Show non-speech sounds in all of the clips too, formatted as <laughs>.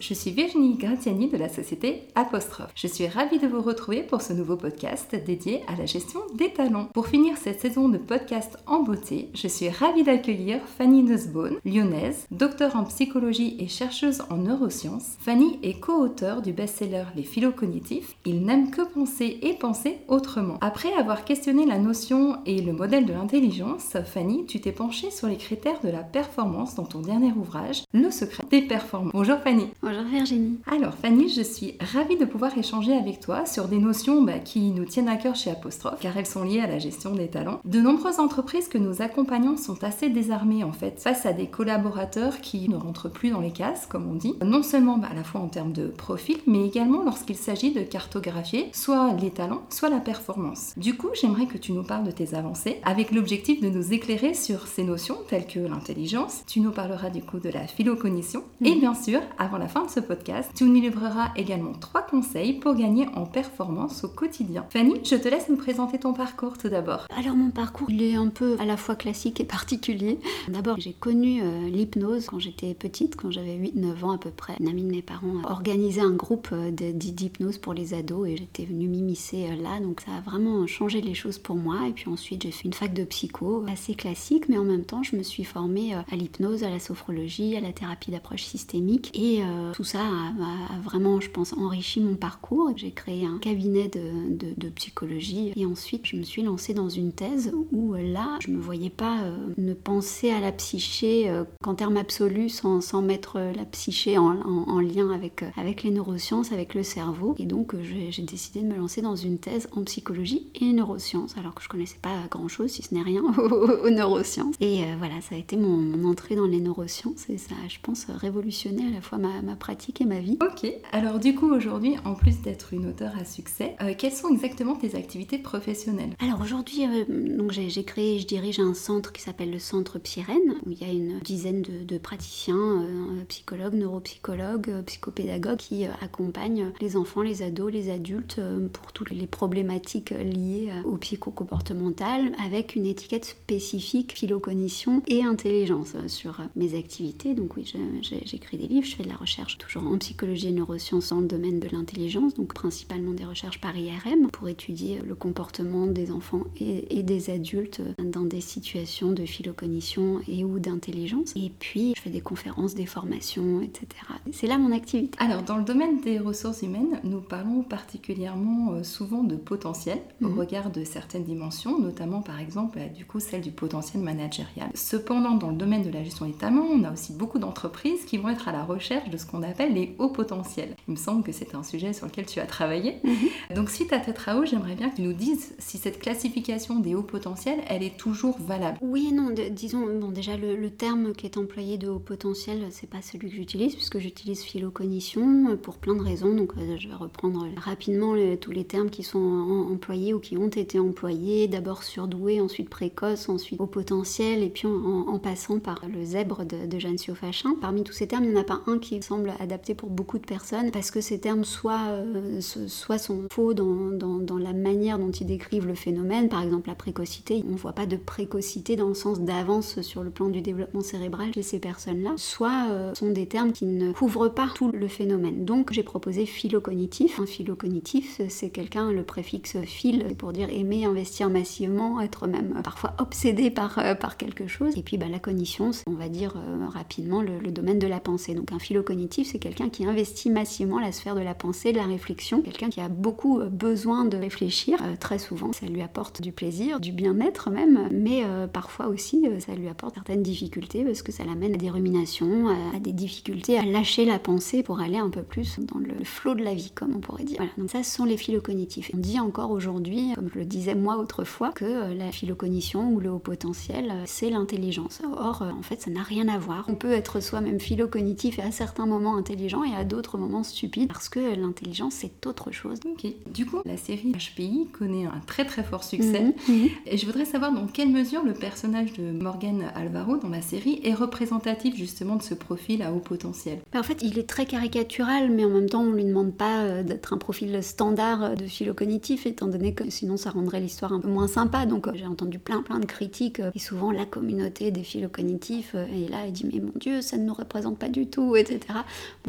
je suis Virginie Gratiani de la société Apostrophe. Je suis ravie de vous retrouver pour ce nouveau podcast dédié à la gestion des talents. Pour finir cette saison de podcast en beauté, je suis ravie d'accueillir Fanny Nussbaum, lyonnaise, docteur en psychologie et chercheuse en neurosciences. Fanny est co-auteure du best-seller Les philo cognitifs. Il n'aime que penser et penser autrement. Après avoir questionné la notion et le modèle de l'intelligence, Fanny, tu t'es penchée sur les critères de la performance dans ton dernier ouvrage, Le secret des performances. Bonjour Fanny. Bonjour Virginie. Alors Fanny, je suis ravie de pouvoir échanger avec toi sur des notions bah, qui nous tiennent à cœur chez Apostrophe, car elles sont liées à la gestion des talents. De nombreuses entreprises que nous accompagnons sont assez désarmées en fait face à des collaborateurs qui ne rentrent plus dans les cases, comme on dit, non seulement bah, à la fois en termes de profil, mais également lorsqu'il s'agit de cartographier soit les talents, soit la performance. Du coup, j'aimerais que tu nous parles de tes avancées, avec l'objectif de nous éclairer sur ces notions telles que l'intelligence. Tu nous parleras du coup de la philocognition et bien sûr, avant la fin de ce podcast, tu nous livreras également trois conseils pour gagner en performance au quotidien. Fanny, je te laisse nous présenter ton parcours tout d'abord. Alors mon parcours, il est un peu à la fois classique et particulier. D'abord, j'ai connu euh, l'hypnose quand j'étais petite, quand j'avais 8-9 ans à peu près. Un ami de mes parents a organisé un groupe euh, d'hypnose pour les ados et j'étais venue m'immiscer euh, là, donc ça a vraiment changé les choses pour moi. Et puis ensuite, j'ai fait une fac de psycho, assez classique, mais en même temps, je me suis formée à l'hypnose, à la sophrologie, à la thérapie d'approche systémique et tout ça a, vraiment, je pense, enrichi mon parcours. J'ai créé un cabinet de, psychologie et ensuite je me suis lancée dans une thèse où euh, là, je me voyais pas euh, ne penser à la psyché euh, qu'en termes absolus sans, mettre la psyché en, en, lien avec, avec les neurosciences, avec le cerveau. Et donc j'ai décidé de me lancer dans une thèse en psychologie et neurosciences, alors que je connaissais pas grand chose, si ce n'est rien, <laughs> aux, neurosciences. Et voilà, ça a été mon, mon, entrée dans les neurosciences et ça, je pense, révolutionné à la fois ma, ma pratique et ma vie. Ok, alors du coup aujourd'hui, en plus d'être une auteure à succès, euh, quelles sont exactement tes activités professionnelles? Alors aujourd'hui, euh, donc j'ai créé, je dirige un centre qui s'appelle le Centre Pyrène, où il y a une dizaine de, praticiens, euh, psychologues, neuropsychologues, psychopédagogues qui accompagnent les enfants, les ados, les adultes pour toutes les problématiques liées au psychocomportemental, avec une étiquette spécifique philocognition et intelligence sur mes activités. Donc oui, j'écris des livres, je fais de la recherche toujours en psychologie et neurosciences dans le domaine de l'intelligence, donc principalement des recherches par IRM pour étudier le comportement des enfants et, des adultes dans des situations de philocognition et ou d'intelligence. Et puis je fais des conférences, des formations, etc. C'est là mon activité. Alors dans le domaine des ressources humaines, nous parlons particulièrement euh, souvent de potentiel au mhm. regard de certaines dimensions, notamment par exemple bah, du coup celle du potentiel managérial. Cependant, dans le domaine de la gestion des talents, on a aussi beaucoup d'entreprises qui vont être à la recherche de ce qu'on appelle les hauts potentiels. Il me semble que c'est un sujet sur lequel tu as travaillé. Mhm. Donc suite à tes travaux, j'aimerais bien que tu nous dises si cette classification des hauts potentiels, elle est toujours valable. Oui et non, disons, bon déjà le, terme qui est employé de haut potentiel, c'est pas celui que j'utilise puisque j'utilise philocognition euh, pour plein de raisons. Donc euh, je vais reprendre rapidement tous les termes qui sont employés ou qui ont été employés. D'abord surdoué, ensuite précoce, ensuite haut potentiel et puis en, passant par le zèbre de, de Jeanne Siofachin. Parmi tous ces termes, il n'y en a pas un qui semble adapté pour beaucoup de personnes parce que ces termes soit, euh, soit sont faux dans, dans, la manière dont ils décrivent le phénomène, par exemple la précocité, on ne voit pas de précocité dans le sens d'avance sur le plan du développement cérébral chez ces personnes-là, soit euh, sont des termes qui ne couvrent pas tout le phénomène. Donc j'ai proposé philocognitif. Un philocognitif, c'est quelqu'un, le préfixe phil, pour dire aimer, investir massivement, être même parfois obsédé par, euh, par quelque chose. Et puis bah, la cognition, on va dire rapidement le, le, domaine de la pensée. Donc un philocognitif, c'est quelqu'un qui investit massivement la sphère de la pensée, de la réflexion, quelqu'un qui a beaucoup euh, besoin de réfléchir. Euh, très souvent, ça lui apporte du plaisir, du bien-être même, mais euh, parfois aussi, ça lui apporte certaines difficultés parce que ça l'amène à des ruminations, à des difficultés à lâcher la pensée pour aller un peu plus dans le flot de la vie, comme on pourrait dire. Voilà, donc ça, ce sont les philocognitifs. On dit encore aujourd'hui, comme je le disais moi autrefois, que la philocognition ou le haut potentiel, c'est l'intelligence. Or, en fait, ça n'a rien à voir. On peut être soi-même philocognitif et à certains moments intelligent et à d'autres moments stupide parce que l'intelligence c'est autre chose. Ok. Du coup, la série HPI connaît un très très fort succès mhm, et je voudrais savoir dans quelle mesure le personnage de Morgan Alvaro dans la série est représentatif justement de ce profil à haut potentiel. Bah, en fait, il est très caricatural, mais en même temps, on lui demande pas euh, d'être un profil standard de philo-cognitif, étant donné que sinon ça rendrait l'histoire un peu moins sympa. Donc euh, j'ai entendu plein plein de critiques euh, et souvent la communauté des philo-cognitifs et là elle dit mais mon Dieu, ça ne nous représente pas du tout, etc.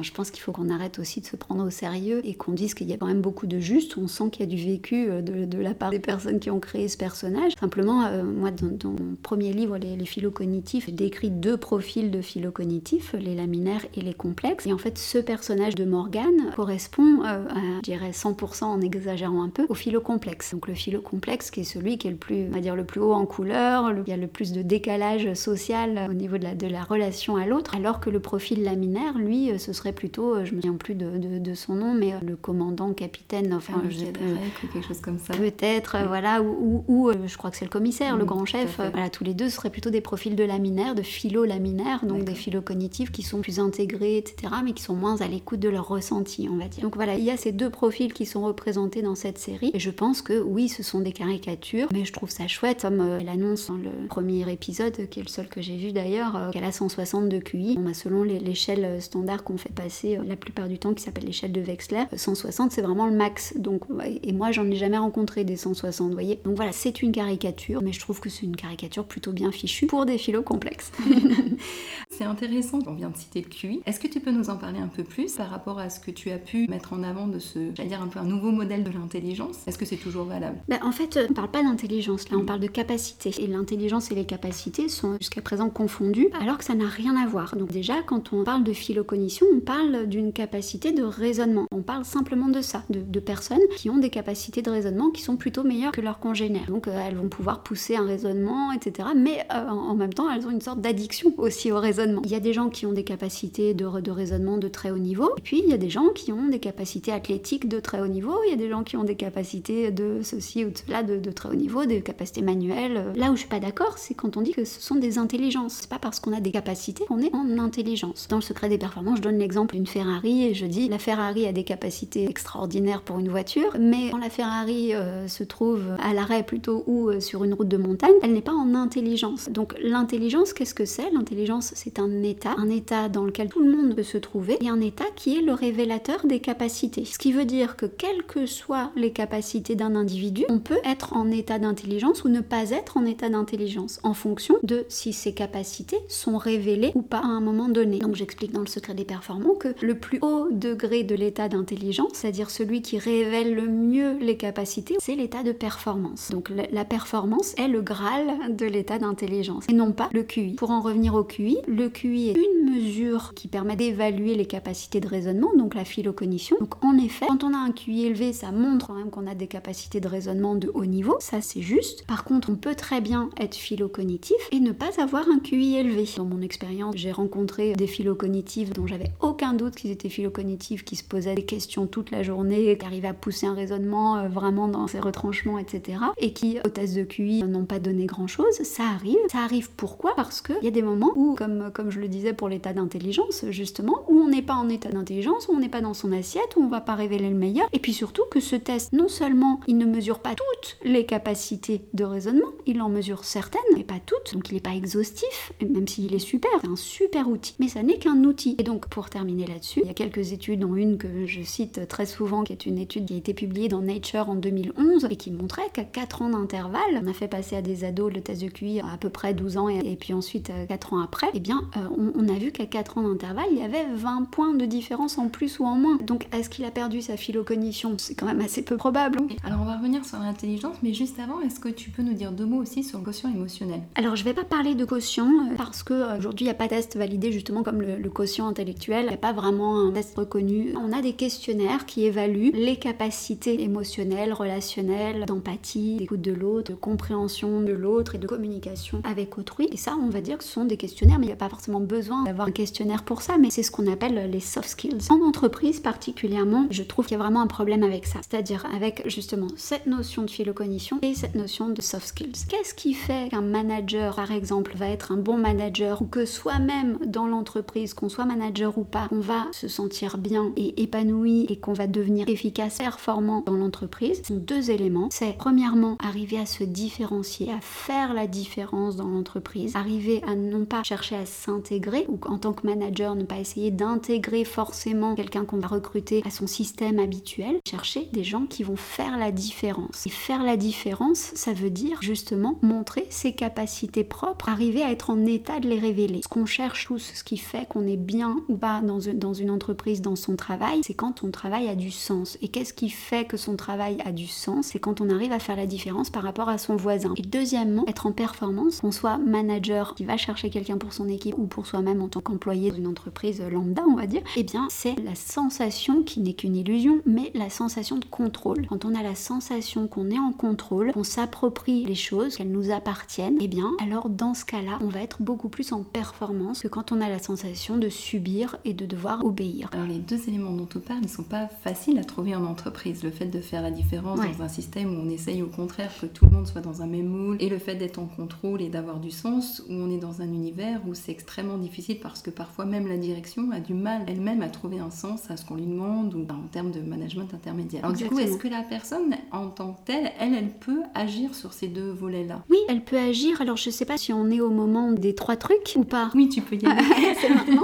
Je pense qu'il faut qu'on arrête aussi de se prendre au sérieux et qu'on dise qu'il y a quand même beaucoup de juste. On sent qu'il y a du vécu euh, de, la part des personnes qui ont créé ce personnage. Simplement, euh, moi, dans, mon premier livre, Les, les phylocognitifs, j'ai décrit deux profils de phylocognitifs, les laminaires et les complexes. Et en fait, ce personnage de Morgane correspond à, je dirais, 100% en exagérant un peu, au philo-complexe. Donc le philo-complexe qui est celui qui est le plus, on va dire, le plus haut en couleur, il y a le plus de décalage social au niveau de la relation à l'autre, alors que le profil laminaire, lui, euh, ce serait plutôt, euh, je me souviens plus de, de, son nom, mais euh, le commandant, capitaine, enfin, ah, je ou quelque chose comme ça. Peut-être, voilà, ou, ou, je crois que c'est le commissaire, le grand chef. Voilà, tous les deux ce seraient plutôt des profils de laminaire, de philo-laminaire, donc des philo-cognitifs qui sont plus intégrés, etc., mais qui sont moins à l'écoute de leur ressenti, on va dire. Donc voilà, il y a ces deux profils qui sont représentés dans cette série, et je pense que oui, ce sont des caricatures, mais je trouve ça chouette, comme elle annonce dans le premier épisode, qui est le seul que j'ai vu d'ailleurs, qu'elle a 160 de QI. On a selon l'échelle standard qu'on fait passer la plupart du temps, qui s'appelle l'échelle de Wexler, 160 c'est vraiment le max. Donc, et moi j'en ai jamais rencontré des 160, vous voyez. Donc voilà, c'est une caricature, mais je trouve que c'est une caricature plutôt bien fichue pour des philo complexes. <laughs> c'est intéressant, on vient de citer le QI. Est-ce que tu peux nous en parler un peu plus par rapport à ce que tu as pu mettre en avant de ce, j'allais dire un peu un nouveau modèle de l'intelligence? Est-ce que c'est toujours valable? Bah, En fait, on parle pas d'intelligence, là on parle de capacité. Et l'intelligence et les capacités sont jusqu'à présent confondues, alors que ça n'a rien à voir. Donc déjà, quand on parle de phylocognition, on parle d'une capacité de raisonnement. On parle simplement de ça, de, personnes qui ont des capacités de raisonnement qui sont plutôt meilleures que leurs congénères. Donc euh, elles vont pouvoir pousser un raisonnement, etc. Mais euh, en même temps, elles ont une sorte d'addiction aussi au raisonnement. Il y a des gens qui ont des capacités de, raisonnement de très haut niveau, et puis il y a des gens qui ont des capacités athlétiques de très haut niveau, il y a des gens qui ont des capacités de ceci ou de cela de, de très haut niveau, des capacités manuelles. Là où je suis pas d'accord, c'est quand on dit que ce sont des intelligences. C'est pas parce qu'on a des capacités qu'on est en intelligence. Dans le secret des performances, je donne l'exemple d'une Ferrari et je dis la Ferrari a des capacités extraordinaires pour une voiture, mais quand la Ferrari euh, se trouve à l'arrêt plutôt ou euh, sur une route de montagne, elle n'est pas en intelligence. Donc l'intelligence, qu'est-ce que c'est? L'intelligence, c'est un état, un état dans lequel tout le monde peut se trouver et un état qui est le révélateur des capacités. Ce qui veut dire que quelles que soient les capacités d'un individu, on peut être en état d'intelligence ou ne pas être en état d'intelligence en fonction de si ses capacités sont révélées ou pas à un moment donné. Donc j'explique dans le secret des performants que le plus haut degré de l'état d'intelligence, c'est-à-dire celui qui révèle le mieux les capacités, c'est l'état de performance. Donc la performance est le graal de l'état d'intelligence et non pas le QI. Pour en revenir au QI, le QI est une mesure qui permet d'évaluer les capacités de raisonnement, donc la phylocognition. Donc en effet, quand on a un QI élevé, ça montre quand même qu'on a des capacités de raisonnement de haut niveau, ça c'est juste. Par contre, on peut très bien être phylocognitif et ne pas avoir un QI élevé. Dans mon expérience, j'ai rencontré des phylocognitifs dont j'avais aucun doute qu'ils étaient phylocognitifs, qui se posaient des questions toute la journée, qui arrivaient à pousser un raisonnement euh, vraiment dans ses retranchements, etc. Et qui, au test de QI, n'ont pas donné grand-chose. Ça arrive. Ça arrive pourquoi? Parce qu'il y a des moments où, comme, comme je le disais pour l'état d'intelligence, justement, où on n'est pas en état d'intelligence, où on n'est pas dans son assiette, où on va pas révéler le meilleur. Et puis surtout que ce test, non seulement il ne mesure pas toutes les capacités de raisonnement, il en mesure certaines, mais pas toutes. Donc il n'est pas exhaustif, même s'il est super. C'est un super outil. Mais ça n'est qu'un outil. Et donc, pour terminer là-dessus, il y a quelques études, dont une que je cite très souvent, qui est une étude qui a été publiée dans Nature en 2011 et qui montrait qu'à 4 ans d'intervalle, on a fait passer à des ados le test de QI à peu près 12 ans et, puis ensuite 4 ans après, eh bien, euh, on, a vu qu'à 4 ans d'intervalle, il y avait 20 points de différence en plus ou en moins. Donc, est-ce qu'il a perdu sa phylocognition C'est quand même assez peu probable. Alors, on va revenir sur l'intelligence, mais juste avant, est-ce que tu peux nous dire deux mots aussi sur le quotient émotionnel? Alors, je vais pas parler de quotient euh, parce que aujourd'hui, il n'y a pas de test validé justement comme le, quotient intellectuel. Il n'y a pas vraiment un test reconnu. On a des questionnaires qui évaluent les capacités émotionnelles, relationnelles, d'empathie, d'écoute de l'autre, de compréhension de l'autre et de communication avec autrui. Et ça, on va dire que ce sont des questionnaires, mais il n'y a pas forcément besoin d'avoir un questionnaire pour ça, mais c'est ce qu'on appelle les soft skills. En entreprise particulièrement, je trouve qu'il y a vraiment un problème avec ça. C'est-à-dire avec justement cette notion de phylocognition et cette notion de soft skills. Qu'est-ce qui fait qu'un manager, par exemple, va être un bon manager ou que soi-même dans l'entreprise, qu'on soit manager ou pas, on va se sentir bien et épanoui et qu'on va devenir efficace, performant dans l'entreprise, ce sont deux éléments. C'est premièrement arriver à se différencier, à faire la différence dans l'entreprise, arriver à non pas chercher à s'intégrer, ou en tant que manager, ne pas essayer d'intégrer forcément quelqu'un qu'on va recruter à son système habituel. Chercher des gens qui vont faire la différence. Et faire la différence, ça veut dire justement montrer ses capacités propres, arriver à être en état de les révéler. Ce qu'on cherche tous, ce qui fait qu'on est bien ou pas dans une, entreprise, dans son travail, c'est quand ton travail a du sens. Et qu'est-ce qui fait que son travail a du sens? C'est quand on arrive à faire la différence par rapport à son voisin. Et deuxièmement, être en performance, qu'on soit manager qui va chercher quelqu'un pour son équipe ou pour soi-même en tant qu'employé dans une entreprise lambda, on va dire, eh bien, c'est la sensation qui n'est qu'une illusion, mais la sensation de contrôle. Quand on a la sensation qu'on est en contrôle, qu'on s'approprie les choses, qu'elles nous appartiennent, eh bien, alors dans ce cas-là, on va être beaucoup plus en performance que quand on a la sensation de subir et de devoir obéir. Alors les deux éléments dont on parle, ils sont pas faciles à trouver en entreprise. Le fait de faire la différence dans un système où on essaye au contraire que tout le monde soit dans un même moule et le fait d'être en contrôle et d'avoir du sens, où on est dans un univers où c'est extrêmement difficile parce que parfois même la direction a du mal elle-même à trouver un sens à ce qu'on lui demande ou en termes de management intermédiaire. Alors du coup, est-ce que la personne en tant que telle, elle, elle peut agir sur ces deux volets-là? Oui, elle peut agir. Alors je sais pas si on est au moment des trois trucs ou pas. Oui, tu peux y aller. <laughs> c'est maintenant.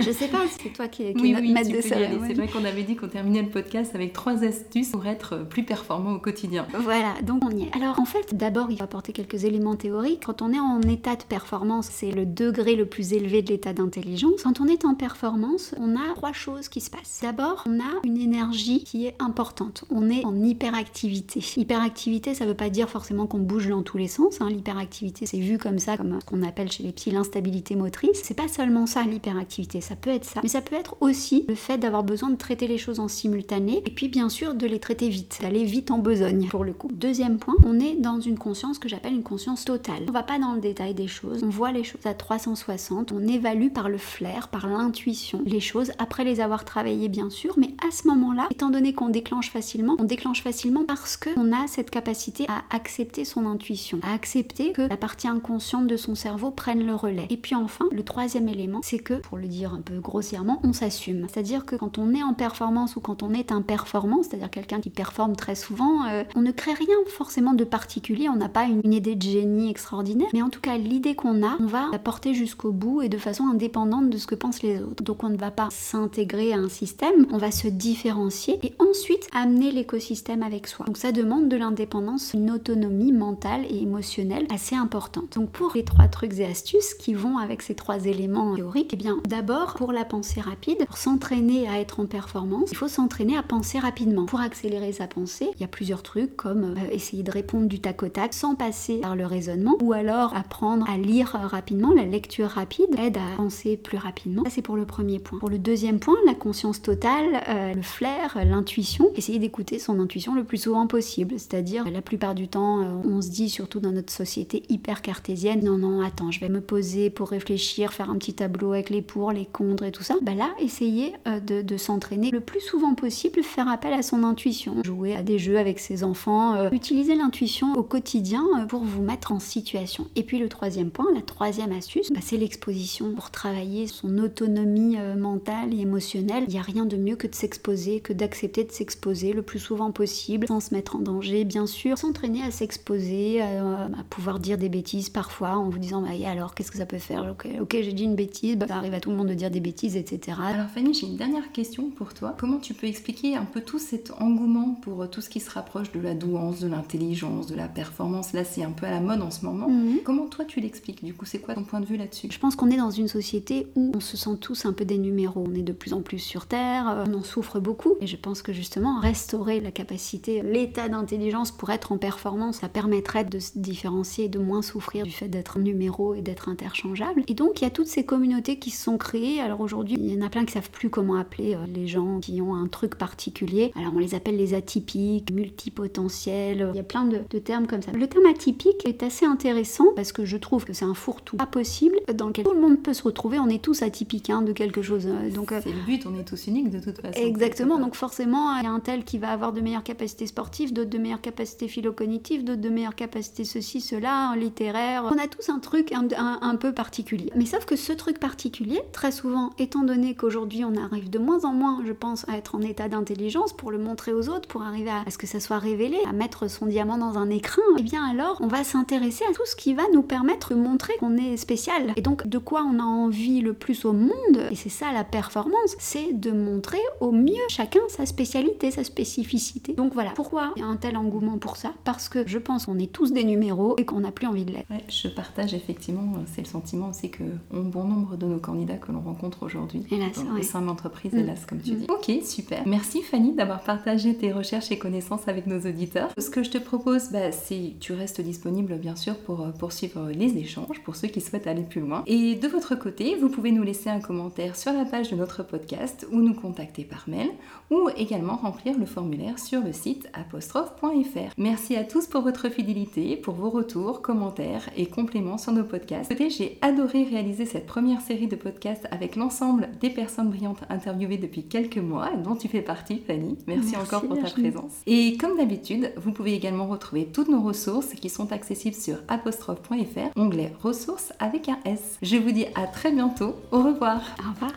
je sais pas, c'est toi qui, qui oui, oui, de C'est vrai qu'on avait dit qu'on terminait le podcast avec trois astuces pour être plus performant au quotidien. Voilà, donc on y est. Alors en fait, d'abord, il faut apporter quelques éléments théoriques. Quand on est en état de performance, c'est le degré le plus élevé de l'état d'intelligence. Quand on est en performance, on a trois choses qui se passent. D'abord, on a une énergie qui est importante. On est en hyperactivité. Hyperactivité, ça veut pas dire forcément qu'on bouge dans tous les sens. Hein. L'hyperactivité, c'est vu comme ça, comme ce qu'on appelle chez les petits l'instabilité motrice. C'est pas seulement ça l'hyperactivité, ça peut être ça, mais ça peut être aussi le fait d'avoir besoin de traiter les choses en simultané et puis bien sûr de les traiter vite, d'aller vite en besogne pour le coup. Deuxième point, on est dans une conscience que j'appelle une conscience totale. On va pas dans le détail des choses, on voit les choses à 360, on évalue par le flair, par l'intuition les choses après les avoir travaillées bien sûr, mais à ce moment-là, étant donné qu'on déclenche facilement, on déclenche facilement parce qu'on a cette capacité à accepter son intuition, à accepter que la partie inconsciente de son cerveau prenne le relais. Et puis enfin, le troisième élément, c'est que, pour le dire un peu grossièrement, on s'assume. C'est-à-dire que quand on est en performance ou quand on est un performant, c'est-à-dire quelqu'un qui performe très souvent, euh, on ne crée rien forcément de particulier, on n'a pas une, une, idée de génie extraordinaire, mais en tout cas l'idée qu'on a, on va la porter jusqu'au bout et de façon indépendante de ce que pensent les autres. Donc on ne va pas s'intégrer à un système, on va se différencier et ensuite amener l'écosystème avec soi. Donc ça demande de l'indépendance, une autonomie mentale et émotionnelle assez importante. Donc pour les trois trucs et astuces qui vont avec ces trois éléments théoriques, eh bien d'abord pour la pensée rapide, pour s'entraîner à être en performance, il faut s'entraîner à penser rapidement. Pour accélérer sa pensée, il y a plusieurs trucs comme euh, essayer de répondre du tac au tac sans passer par le raisonnement ou alors apprendre à lire rapidement. La lecture rapide aide à penser plus rapidement. Ça c'est pour le premier point. Pour le deuxième point, la conscience totale, euh, le flair, l'intuition, essayer d'écouter son intuition le plus souvent possible. C'est-à-dire la plupart du temps, euh, on se dit surtout dans notre société hyper cartésienne, non non attends, je vais me poser pour réfléchir, faire un petit tableau avec les pour, les contre et tout ça, bah là, essayez euh, de, s'entraîner le plus souvent possible, faire appel à son intuition, jouer à des jeux avec ses enfants, euh, utiliser l'intuition au quotidien euh, pour vous mettre en situation. Et puis le troisième point, la troisième astuce, bah, c'est l'exposition pour travailler son autonomie mentale et émotionnelle. Il n'y a rien de mieux que de s'exposer, que d'accepter de s'exposer le plus souvent possible, sans se mettre en danger, bien sûr, s'entraîner à s'exposer, à pouvoir dire des bêtises parfois en vous disant bah, alors qu'est-ce que ça peut faire? Ok, j'ai dit une bêtise, bah, ça arrive à tout le monde de dire des bêtises, etc. Alors Fanny, j'ai une dernière question pour toi. Comment tu peux expliquer un peu tout cet engouement pour tout ce qui se rapproche de la douance, de l'intelligence, de la performance? Là, c'est un peu à la mode en ce moment. Mhm. Comment toi tu l'expliques? Du coup, c'est quoi ton point de vue là-dessus? Je pense qu'on est dans une société où on se sent tous un peu des numéros. On est de plus en plus sur Terre, euh, on en souffre beaucoup. Et je pense que justement, restaurer la capacité, l'état d'intelligence pour être en performance, ça permettrait de se différencier et de moins souffrir du fait d'être numéro et d'être interchangeable. Et donc, il y a toutes ces communautés qui se sont créées. Alors aujourd'hui, il y en a plein qui savent plus comment appeler euh, les gens qui ont un truc particulier. Alors on les appelle les atypiques, multipotentiels. Il y a plein de, termes comme ça. Le terme atypique est assez intéressant parce que je trouve que c'est un fourre-tout pas possible lequel tout le monde peut se retrouver. On est tous atypiques hein, de quelque chose. Euh, donc euh, c'est le but. On est tous uniques de toute façon. Exactement. Donc forcément, il y a un tel qui va avoir de meilleures capacités sportives, d'autres de meilleures capacités philo-cognitives, d'autres de meilleures capacités ceci, cela, littéraire. On a tous un truc un, un peu particulier. Mais sauf que ce truc particulier, très souvent, étant donné qu'aujourd'hui on arrive de moins en moins, je pense, à être en état d'intelligence pour le montrer aux autres, pour arriver à, ce que ça soit révélé, à mettre son diamant dans un écrin, et eh bien alors on va s'intéresser à tout ce qui va nous permettre de montrer qu'on est spécial. Et donc Donc de quoi on a envie le plus au monde, et c'est ça la performance, c'est de montrer au mieux chacun sa spécialité, sa spécificité. Donc voilà, pourquoi il y a un tel engouement pour ça? Parce que je pense qu'on est tous des numéros et qu'on n'a plus envie de l'être. je partage effectivement, c'est le sentiment aussi que bon nombre de nos candidats que l'on rencontre aujourd'hui au sein de l'entreprise, mm. hélas, comme tu mm. dis. Ok, super. Merci Fanny d'avoir partagé tes recherches et connaissances avec nos auditeurs. Ce que je te propose, bah, c'est tu restes disponible bien sûr pour euh, poursuivre les échanges pour ceux qui souhaitent aller plus loin. Et de votre côté, vous pouvez nous laisser un commentaire sur la page de notre podcast ou nous contacter par mail ou également remplir le formulaire sur le site apostrophe.fr. Merci à tous pour votre fidélité, pour vos retours, commentaires et compléments sur nos podcasts. J'ai adoré réaliser cette première série de podcasts avec l'ensemble des personnes brillantes interviewées depuis quelques mois, dont tu fais partie, Fanny. Merci, encore pour ta présence. Et comme d'habitude, vous pouvez également retrouver toutes nos ressources qui sont accessibles sur apostrophe.fr, onglet ressources avec un S. Je vous dis à très bientôt. Au revoir. Au revoir.